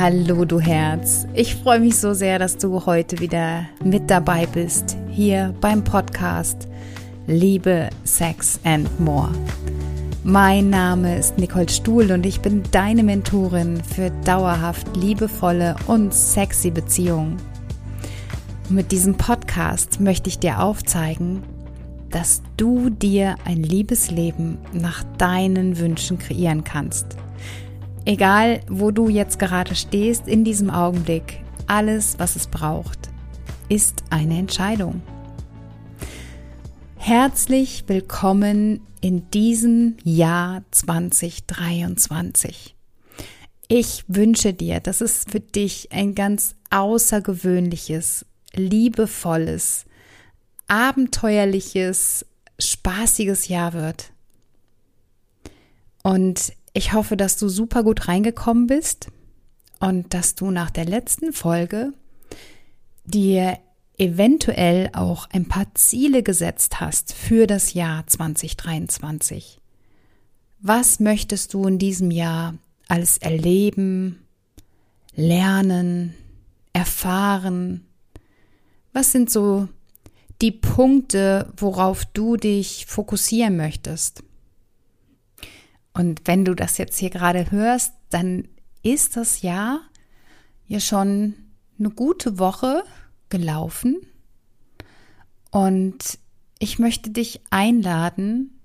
Hallo du Herz, ich freue mich so sehr, dass du heute wieder mit dabei bist, hier beim Podcast Liebe, Sex and More. Mein Name ist Nicole Stuhl und ich bin deine Mentorin für dauerhaft liebevolle und sexy Beziehungen. Mit diesem Podcast möchte ich dir aufzeigen, dass du dir ein Liebesleben nach deinen Wünschen kreieren kannst. Egal, wo du jetzt gerade stehst in diesem Augenblick, alles, was es braucht, ist eine Entscheidung. Herzlich willkommen in diesem Jahr 2023. Ich wünsche dir, dass es für dich ein ganz außergewöhnliches, liebevolles, abenteuerliches, spaßiges Jahr wird. Und ich hoffe, dass du super gut reingekommen bist und dass du nach der letzten Folge dir eventuell auch ein paar Ziele gesetzt hast für das Jahr 2023. Was möchtest du in diesem Jahr alles erleben, lernen, erfahren? Was sind so die Punkte, worauf du dich fokussieren möchtest? Und wenn du das jetzt hier gerade hörst, dann ist das Jahr ja schon eine gute Woche gelaufen. Und ich möchte dich einladen,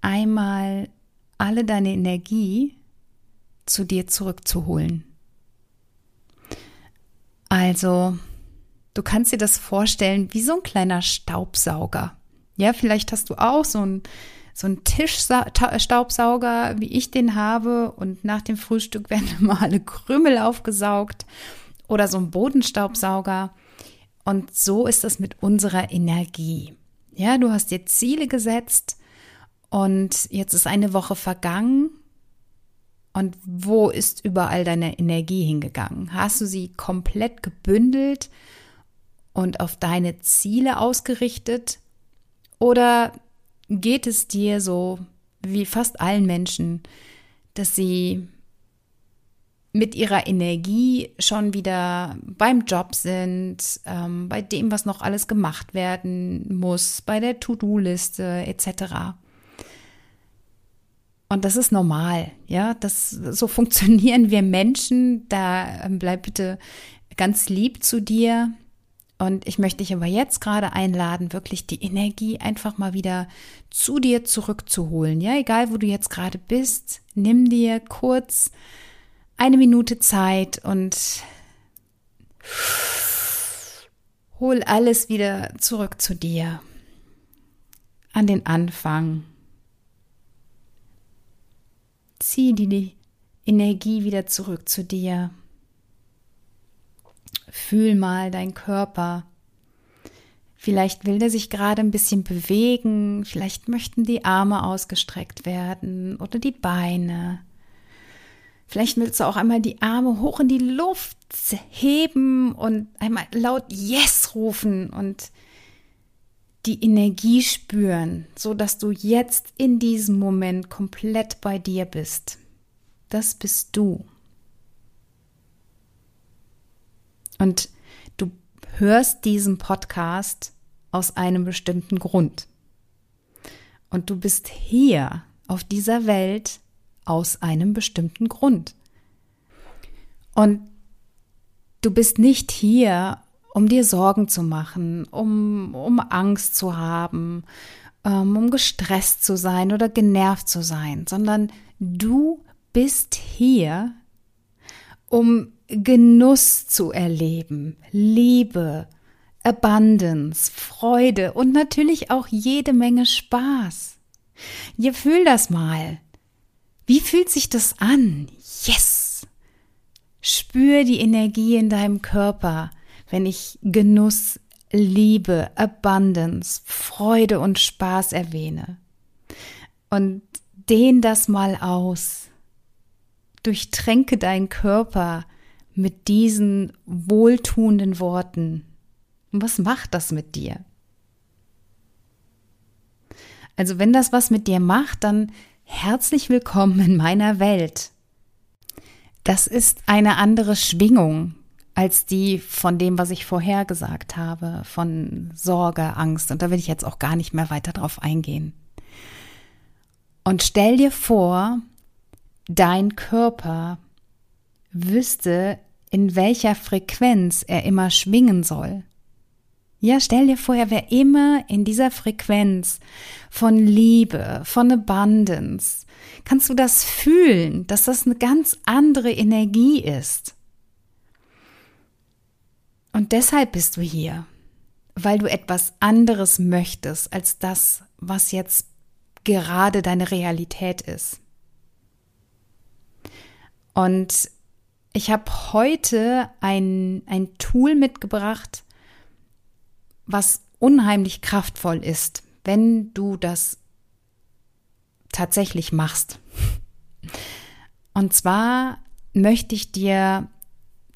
einmal alle deine Energie zu dir zurückzuholen. Also, du kannst dir das vorstellen wie so ein kleiner Staubsauger. Ja, vielleicht hast du auch so ein so ein Tischstaubsauger, wie ich den habe, und nach dem Frühstück werden immer alle Krümel aufgesaugt oder so ein Bodenstaubsauger. Und so ist es mit unserer Energie. Ja, du hast dir Ziele gesetzt und jetzt ist eine Woche vergangen. Und wo ist überall deine Energie hingegangen? Hast du sie komplett gebündelt und auf deine Ziele ausgerichtet? Oder geht es dir so wie fast allen Menschen, dass sie mit ihrer Energie schon wieder beim Job sind, ähm, bei dem, was noch alles gemacht werden muss, bei der To-Do-Liste etc. Und das ist normal, ja, das so funktionieren wir Menschen. Da ähm, bleib bitte ganz lieb zu dir. Und ich möchte dich aber jetzt gerade einladen, wirklich die Energie einfach mal wieder zu dir zurückzuholen. Ja, egal wo du jetzt gerade bist, nimm dir kurz eine Minute Zeit und hol alles wieder zurück zu dir. An den Anfang. Zieh die Energie wieder zurück zu dir. Fühl mal deinen Körper. Vielleicht will der sich gerade ein bisschen bewegen, vielleicht möchten die Arme ausgestreckt werden oder die Beine. Vielleicht willst du auch einmal die Arme hoch in die Luft heben und einmal laut Yes rufen und die Energie spüren, so dass du jetzt in diesem Moment komplett bei dir bist. Das bist du. Und du hörst diesen Podcast aus einem bestimmten Grund. Und du bist hier auf dieser Welt aus einem bestimmten Grund. Und du bist nicht hier, um dir Sorgen zu machen, um, um Angst zu haben, ähm, um gestresst zu sein oder genervt zu sein, sondern du bist hier, um Genuss zu erleben, Liebe, Abundance, Freude und natürlich auch jede Menge Spaß. Ihr fühlt das mal. Wie fühlt sich das an? Yes! Spür die Energie in deinem Körper, wenn ich Genuss, Liebe, Abundance, Freude und Spaß erwähne. Und dehn das mal aus. Durchtränke deinen Körper mit diesen wohltuenden Worten. Und was macht das mit dir? Also wenn das was mit dir macht, dann herzlich willkommen in meiner Welt. das ist eine andere Schwingung als die von dem, was ich vorher gesagt habe, von Sorge, Angst. Und da will ich jetzt auch gar nicht mehr weiter drauf eingehen. Und stell dir vor, dein Körper wüsste, in welcher Frequenz er immer schwingen soll. Ja, stell dir vor, er wäre immer in dieser Frequenz von Liebe, von Abundance. Kannst du das fühlen, dass das eine ganz andere Energie ist? Und deshalb bist du hier, weil du etwas anderes möchtest als das, was jetzt gerade deine Realität ist. Und ich habe heute ein, ein Tool mitgebracht, was unheimlich kraftvoll ist, wenn du das tatsächlich machst. Und zwar möchte ich dir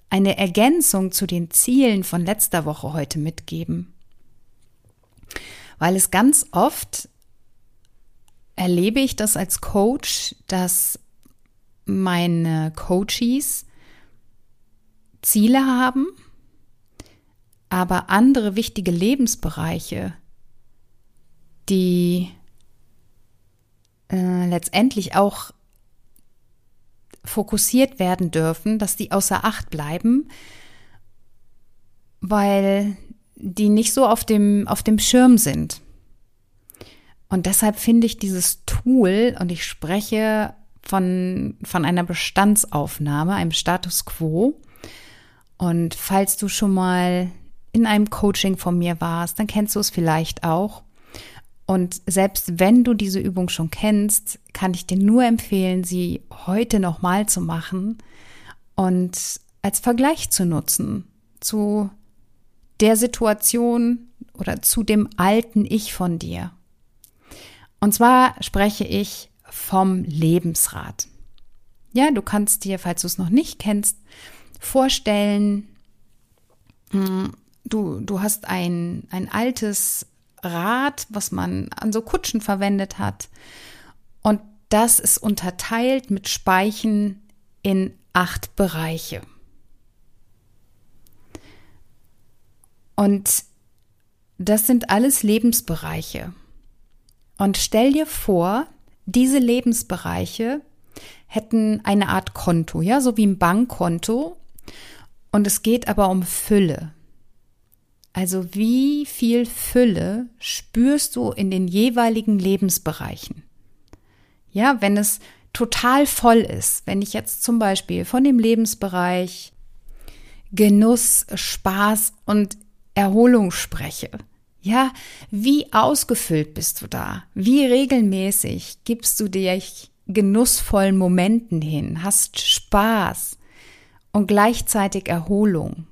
eine Ergänzung zu den Zielen von letzter Woche heute mitgeben. Weil es ganz oft erlebe ich das als Coach, dass meine Coaches Ziele haben, aber andere wichtige Lebensbereiche, die äh, letztendlich auch fokussiert werden dürfen, dass die außer Acht bleiben, weil die nicht so auf dem, auf dem Schirm sind. Und deshalb finde ich dieses Tool, und ich spreche von, von einer Bestandsaufnahme, einem Status quo. Und falls du schon mal in einem Coaching von mir warst, dann kennst du es vielleicht auch. Und selbst wenn du diese Übung schon kennst, kann ich dir nur empfehlen, sie heute nochmal zu machen und als Vergleich zu nutzen zu der Situation oder zu dem alten Ich von dir. Und zwar spreche ich vom Lebensrat. Ja, du kannst dir, falls du es noch nicht kennst, vorstellen, hm, du, du hast ein, ein altes Rad, was man an so Kutschen verwendet hat. Und das ist unterteilt mit Speichen in acht Bereiche. Und das sind alles Lebensbereiche. Und stell dir vor, diese Lebensbereiche hätten eine Art Konto, ja, so wie ein Bankkonto. Und es geht aber um Fülle. Also wie viel Fülle spürst du in den jeweiligen Lebensbereichen? Ja, wenn es total voll ist, wenn ich jetzt zum Beispiel von dem Lebensbereich Genuss, Spaß und Erholung spreche, ja, wie ausgefüllt bist du da? Wie regelmäßig gibst du dir genussvollen Momenten hin, hast Spaß und gleichzeitig Erholung?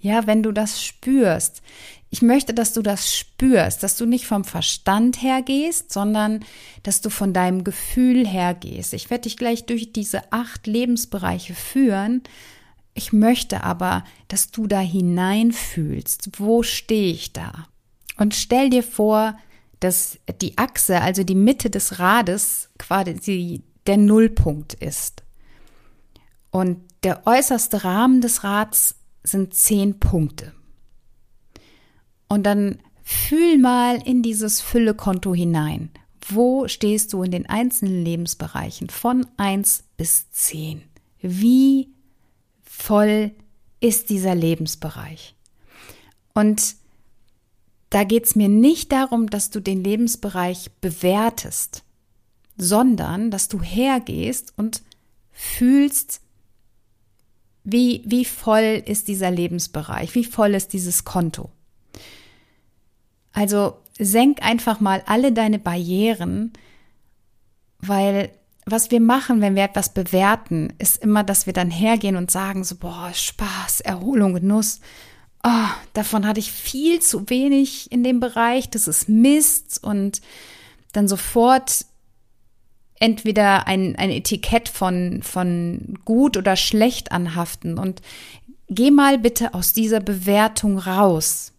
Ja, wenn du das spürst. Ich möchte, dass du das spürst, dass du nicht vom Verstand hergehst, sondern dass du von deinem Gefühl hergehst. Ich werde dich gleich durch diese acht Lebensbereiche führen. Ich möchte aber, dass du da hineinfühlst. Wo stehe ich da? Und stell dir vor, dass die Achse, also die Mitte des Rades, quasi der Nullpunkt ist. Und der äußerste Rahmen des Rads sind zehn Punkte. Und dann fühl mal in dieses Füllekonto hinein. Wo stehst du in den einzelnen Lebensbereichen von eins bis zehn? Wie voll ist dieser Lebensbereich? Und da geht es mir nicht darum, dass du den Lebensbereich bewertest, sondern dass du hergehst und fühlst, wie, wie voll ist dieser Lebensbereich? Wie voll ist dieses Konto? Also senk einfach mal alle deine Barrieren, weil was wir machen, wenn wir etwas bewerten, ist immer, dass wir dann hergehen und sagen so, boah, Spaß, Erholung, Genuss. Oh, davon hatte ich viel zu wenig in dem Bereich, das ist Mist und dann sofort entweder ein, ein Etikett von, von gut oder schlecht anhaften und geh mal bitte aus dieser Bewertung raus.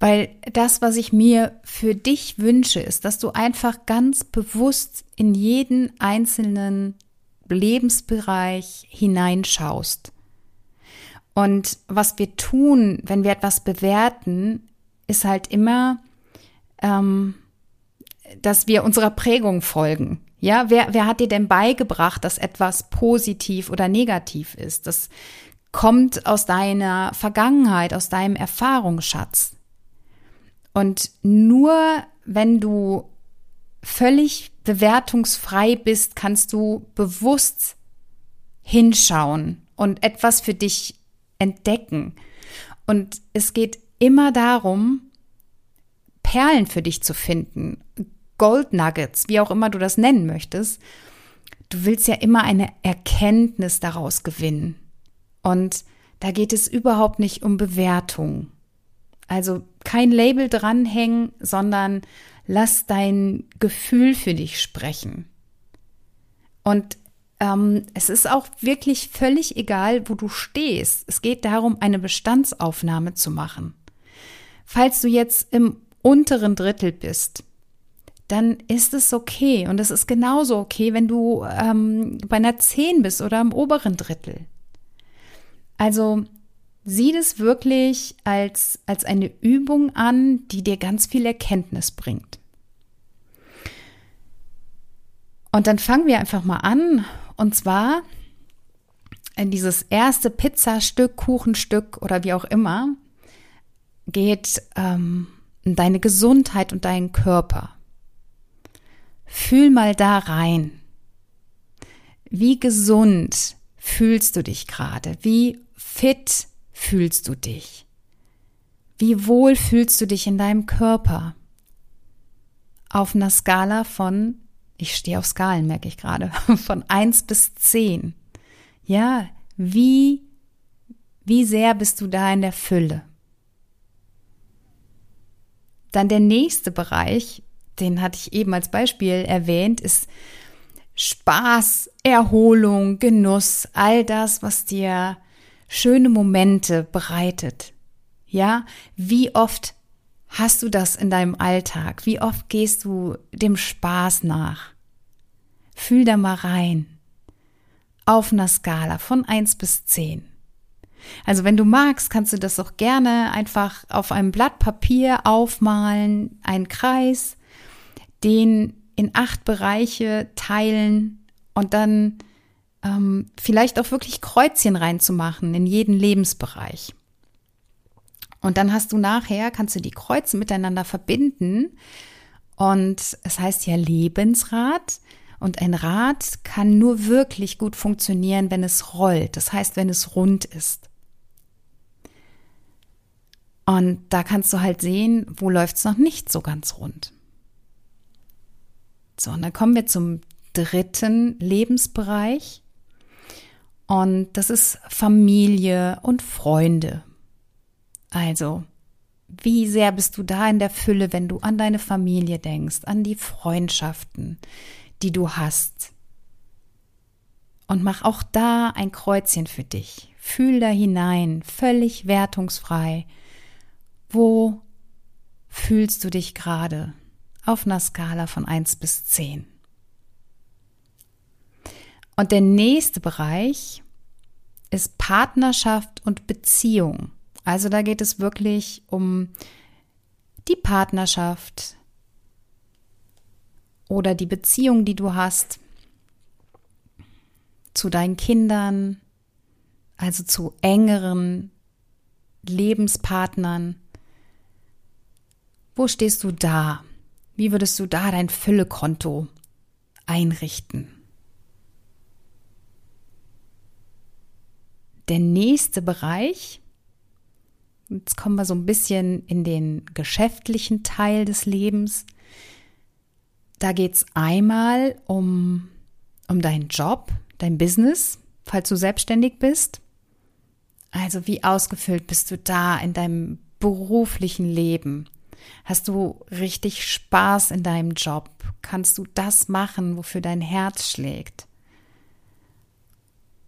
Weil das, was ich mir für dich wünsche, ist, dass du einfach ganz bewusst in jeden einzelnen Lebensbereich hineinschaust. Und was wir tun, wenn wir etwas bewerten, ist halt immer, ähm, dass wir unserer Prägung folgen. Ja, wer, wer hat dir denn beigebracht, dass etwas positiv oder negativ ist? Das kommt aus deiner Vergangenheit, aus deinem Erfahrungsschatz. Und nur wenn du völlig bewertungsfrei bist, kannst du bewusst hinschauen und etwas für dich entdecken. Und es geht immer darum, Perlen für dich zu finden, Gold Nuggets, wie auch immer du das nennen möchtest. Du willst ja immer eine Erkenntnis daraus gewinnen. Und da geht es überhaupt nicht um Bewertung. Also kein Label dranhängen, sondern lass dein Gefühl für dich sprechen. Und ähm, es ist auch wirklich völlig egal, wo du stehst. Es geht darum, eine Bestandsaufnahme zu machen. Falls du jetzt im unteren Drittel bist, dann ist es okay. Und es ist genauso okay, wenn du ähm, bei einer 10 bist oder im oberen Drittel. Also sieh das wirklich als, als eine Übung an, die dir ganz viel Erkenntnis bringt. Und dann fangen wir einfach mal an. Und zwar in dieses erste Pizzastück, Kuchenstück oder wie auch immer, geht ähm, deine Gesundheit und deinen Körper. Fühl mal da rein. Wie gesund fühlst du dich gerade? Wie fit fühlst du dich? Wie wohl fühlst du dich in deinem Körper? Auf einer Skala von ich stehe auf Skalen, merke ich gerade, von eins bis zehn. Ja, wie, wie sehr bist du da in der Fülle? Dann der nächste Bereich, den hatte ich eben als Beispiel erwähnt, ist Spaß, Erholung, Genuss, all das, was dir schöne Momente bereitet. Ja, wie oft hast du das in deinem Alltag? Wie oft gehst du dem Spaß nach? Fühl da mal rein. Auf einer Skala von eins bis zehn. Also wenn du magst, kannst du das auch gerne einfach auf einem Blatt Papier aufmalen, einen Kreis, den in acht Bereiche teilen und dann ähm, vielleicht auch wirklich Kreuzchen reinzumachen in jeden Lebensbereich. Und dann hast du nachher, kannst du die Kreuze miteinander verbinden. Und es heißt ja Lebensrat. Und ein Rad kann nur wirklich gut funktionieren, wenn es rollt. Das heißt, wenn es rund ist. Und da kannst du halt sehen, wo läuft es noch nicht so ganz rund. So, und dann kommen wir zum dritten Lebensbereich. Und das ist Familie und Freunde. Also, wie sehr bist du da in der Fülle, wenn du an deine Familie denkst, an die Freundschaften, die du hast. Und mach auch da ein Kreuzchen für dich. Fühl da hinein, völlig wertungsfrei. Wo fühlst du dich gerade auf einer Skala von 1 bis 10? Und der nächste Bereich ist Partnerschaft und Beziehung. Also da geht es wirklich um die Partnerschaft, oder die Beziehung, die du hast zu deinen Kindern, also zu engeren Lebenspartnern. Wo stehst du da? Wie würdest du da dein Füllekonto einrichten? Der nächste Bereich, jetzt kommen wir so ein bisschen in den geschäftlichen Teil des Lebens, da geht es einmal um, um deinen Job, dein Business, falls du selbstständig bist. Also wie ausgefüllt bist du da in deinem beruflichen Leben? Hast du richtig Spaß in deinem Job? Kannst du das machen, wofür dein Herz schlägt?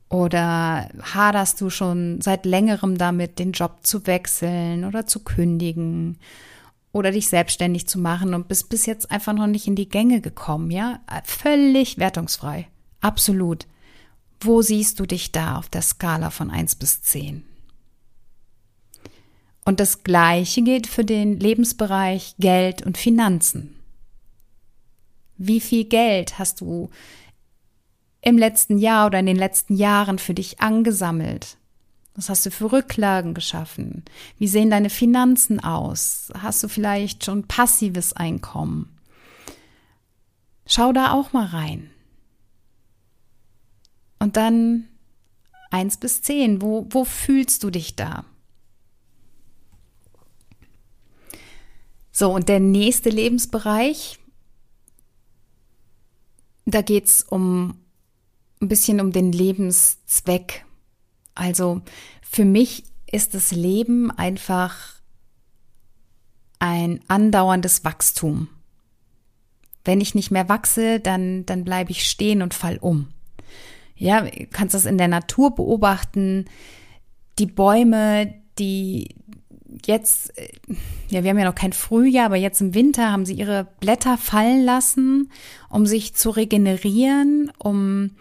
Oder haderst du schon seit längerem damit, den Job zu wechseln oder zu kündigen oder dich selbstständig zu machen und bist bis jetzt einfach noch nicht in die Gänge gekommen, ja? Völlig wertungsfrei. Absolut. Wo siehst du dich da auf der Skala von 1 bis 10? Und das Gleiche gilt für den Lebensbereich Geld und Finanzen. Wie viel Geld hast du im letzten Jahr oder in den letzten Jahren für dich angesammelt? Was hast du für Rücklagen geschaffen? Wie sehen deine Finanzen aus? Hast du vielleicht schon passives Einkommen? Schau da auch mal rein. Und dann eins bis zehn. Wo, wo fühlst du dich da? So, und der nächste Lebensbereich, da geht's um ein bisschen um den Lebenszweck. Also für mich ist das Leben einfach ein andauerndes Wachstum. Wenn ich nicht mehr wachse, dann, dann bleibe ich stehen und fall um. Ja, du kannst das in der Natur beobachten. Die Bäume, die, jetzt, äh, ja, wir haben ja noch kein Frühjahr, aber jetzt im Winter haben sie ihre Blätter fallen lassen, um sich zu regenerieren, um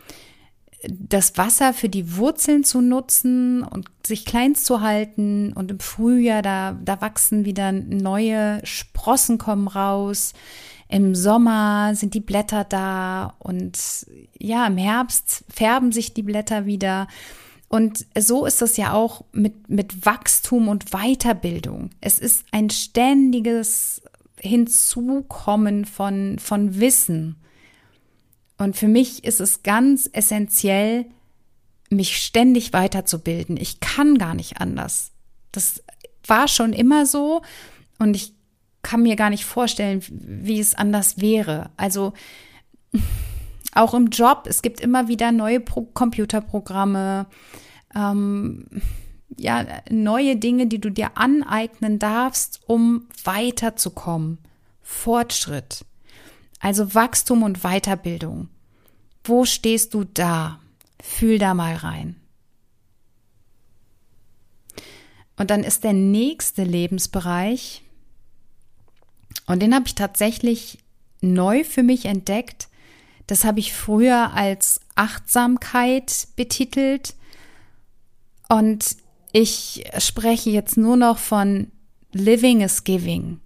das Wasser für die Wurzeln zu nutzen und sich klein zu halten. Und im Frühjahr, da, da wachsen wieder neue Sprossen kommen raus. Im Sommer sind die Blätter da und ja, im Herbst färben sich die Blätter wieder. Und so ist das ja auch mit, mit Wachstum und Weiterbildung. Es ist ein ständiges Hinzukommen von, von Wissen. Und für mich ist es ganz essentiell, mich ständig weiterzubilden. Ich kann gar nicht anders. Das war schon immer so und ich kann mir gar nicht vorstellen, wie es anders wäre. Also auch im Job, es gibt immer wieder neue Pro Computerprogramme, ähm, ja, neue Dinge, die du dir aneignen darfst, um weiterzukommen. Fortschritt. Also Wachstum und Weiterbildung. Wo stehst du da? Fühl da mal rein. Und dann ist der nächste Lebensbereich, und den habe ich tatsächlich neu für mich entdeckt, das habe ich früher als Achtsamkeit betitelt. Und ich spreche jetzt nur noch von Living is Giving,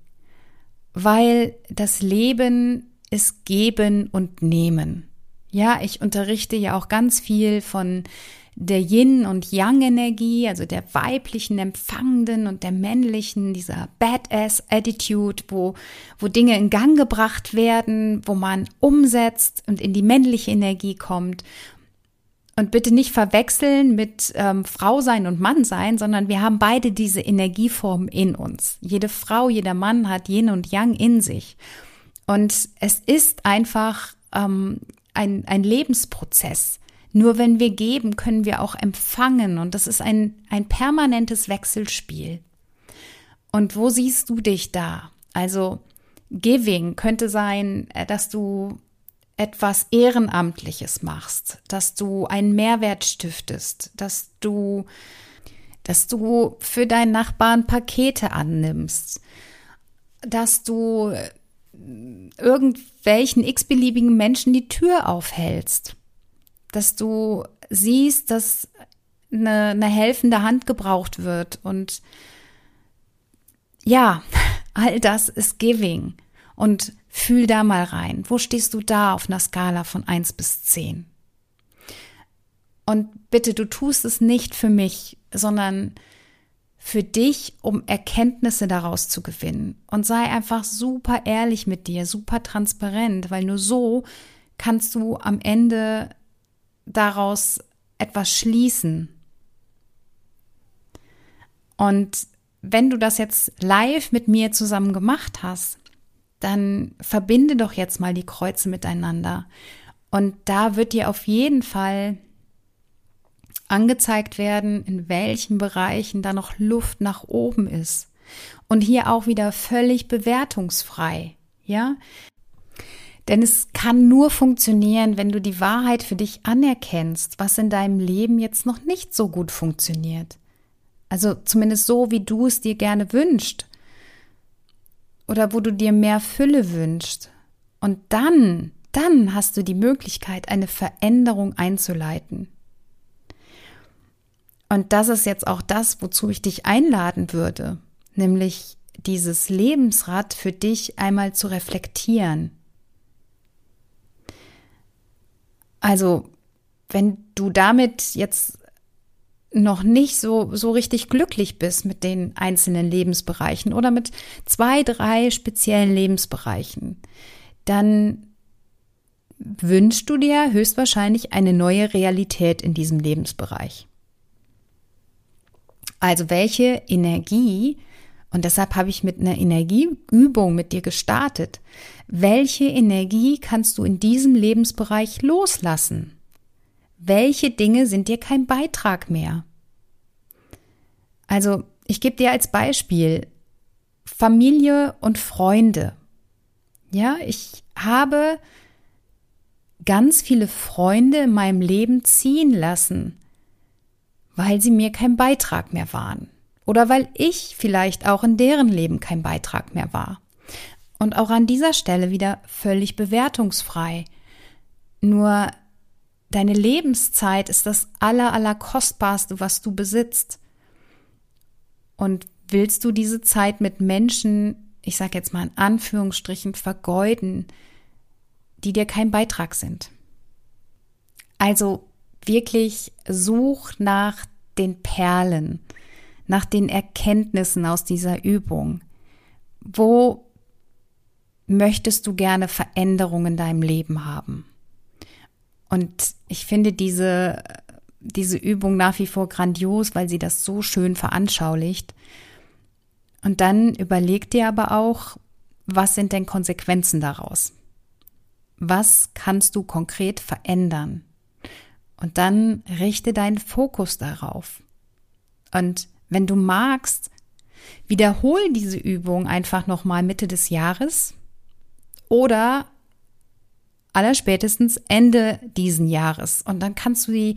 weil das Leben ist Geben und Nehmen. Ja, ich unterrichte ja auch ganz viel von der Yin- und Yang-Energie, also der weiblichen Empfangenden und der männlichen, dieser Badass-Attitude, wo, wo Dinge in Gang gebracht werden, wo man umsetzt und in die männliche Energie kommt. Und bitte nicht verwechseln mit ähm, Frau sein und Mann sein, sondern wir haben beide diese Energieformen in uns. Jede Frau, jeder Mann hat Yin und Yang in sich. Und es ist einfach ähm, ein, ein Lebensprozess. Nur wenn wir geben, können wir auch empfangen. Und das ist ein, ein permanentes Wechselspiel. Und wo siehst du dich da? Also Giving könnte sein, äh, dass du etwas Ehrenamtliches machst, dass du einen Mehrwert stiftest, dass du, dass du für deinen Nachbarn Pakete annimmst, dass du äh, irgendwelchen x-beliebigen Menschen die Tür aufhältst dass du siehst, dass eine, eine helfende Hand gebraucht wird. Und ja, all das ist Giving. Und fühl da mal rein. Wo stehst du da auf einer Skala von eins bis zehn? Und bitte, du tust es nicht für mich, sondern für dich, um Erkenntnisse daraus zu gewinnen. Und sei einfach super ehrlich mit dir, super transparent, weil nur so kannst du am Ende daraus etwas schließen. Und wenn du das jetzt live mit mir zusammen gemacht hast, dann verbinde doch jetzt mal die Kreuze miteinander. Und da wird dir auf jeden Fall angezeigt werden, in welchen Bereichen da noch Luft nach oben ist. Und hier auch wieder völlig bewertungsfrei. Ja, denn es kann nur funktionieren, wenn du die Wahrheit für dich anerkennst, was in deinem Leben jetzt noch nicht so gut funktioniert. Also zumindest so, wie du es dir gerne wünschst. Oder wo du dir mehr Fülle wünschst. Und dann, dann hast du die Möglichkeit, eine Veränderung einzuleiten. Und das ist jetzt auch das, wozu ich dich einladen würde, nämlich dieses Lebensrad für dich einmal zu reflektieren. Also, wenn du damit jetzt noch nicht so, so richtig glücklich bist mit den einzelnen Lebensbereichen oder mit zwei, drei speziellen Lebensbereichen, dann wünschst du dir höchstwahrscheinlich eine neue Realität in diesem Lebensbereich. Also welche Energie, und deshalb habe ich mit einer Energieübung mit dir gestartet, welche Energie kannst du in diesem Lebensbereich loslassen? Welche Dinge sind dir kein Beitrag mehr? Also, ich gebe dir als Beispiel Familie und Freunde. Ja, ich habe ganz viele Freunde in meinem Leben ziehen lassen, weil sie mir kein Beitrag mehr waren. Oder weil ich vielleicht auch in deren Leben kein Beitrag mehr war. Und auch an dieser Stelle wieder völlig bewertungsfrei. Nur Deine Lebenszeit ist das aller, aller kostbarste, was du besitzt. Und willst du diese Zeit mit Menschen, ich sage jetzt mal in Anführungsstrichen, vergeuden, die dir kein Beitrag sind? Also wirklich such nach den Perlen, nach den Erkenntnissen aus dieser Übung. Wo möchtest du gerne Veränderungen in deinem Leben haben? Und ich finde diese, diese Übung nach wie vor grandios, weil sie das so schön veranschaulicht. Und dann überleg dir aber auch, was sind denn Konsequenzen daraus? Was kannst du konkret verändern? Und dann richte deinen Fokus darauf. Und wenn du magst, wiederhol diese Übung einfach nochmal Mitte des Jahres oder allerspätestens Ende diesen Jahres. Und dann kannst du die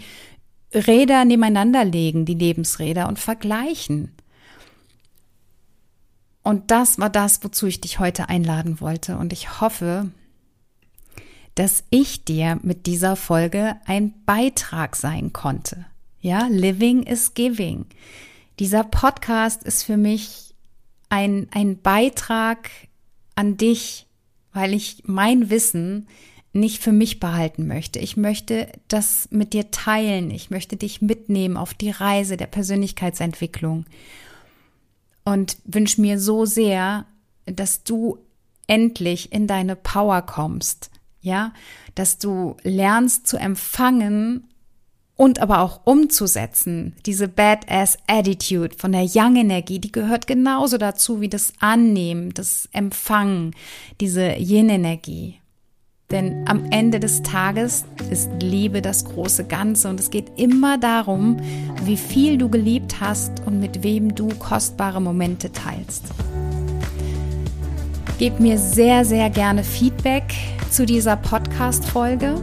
Räder nebeneinander legen, die Lebensräder, und vergleichen. Und das war das, wozu ich dich heute einladen wollte. Und ich hoffe, dass ich dir mit dieser Folge ein Beitrag sein konnte. Ja, Living is Giving. Dieser Podcast ist für mich ein, ein Beitrag an dich, weil ich mein Wissen nicht für mich behalten möchte. Ich möchte das mit dir teilen. Ich möchte dich mitnehmen auf die Reise der Persönlichkeitsentwicklung und wünsche mir so sehr, dass du endlich in deine Power kommst, ja, dass du lernst zu empfangen und aber auch umzusetzen. Diese Badass Attitude von der Young Energie, die gehört genauso dazu wie das Annehmen, das Empfangen, diese Yin Energie. Denn am Ende des Tages ist Liebe das große Ganze und es geht immer darum, wie viel du geliebt hast und mit wem du kostbare Momente teilst. Gib mir sehr, sehr gerne Feedback zu dieser Podcast-Folge.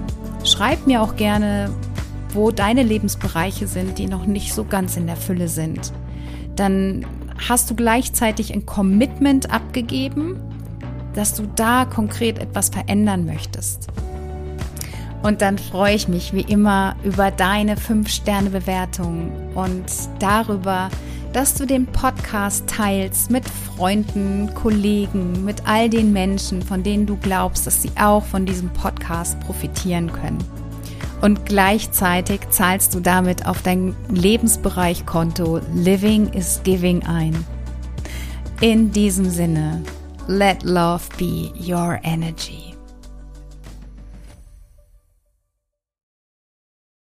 Schreib mir auch gerne, wo deine Lebensbereiche sind, die noch nicht so ganz in der Fülle sind. Dann hast du gleichzeitig ein Commitment abgegeben dass du da konkret etwas verändern möchtest. Und dann freue ich mich wie immer über deine 5-Sterne-Bewertung und darüber, dass du den Podcast teilst mit Freunden, Kollegen, mit all den Menschen, von denen du glaubst, dass sie auch von diesem Podcast profitieren können. Und gleichzeitig zahlst du damit auf dein Lebensbereichkonto Living is Giving ein. In diesem Sinne, let love be your energy.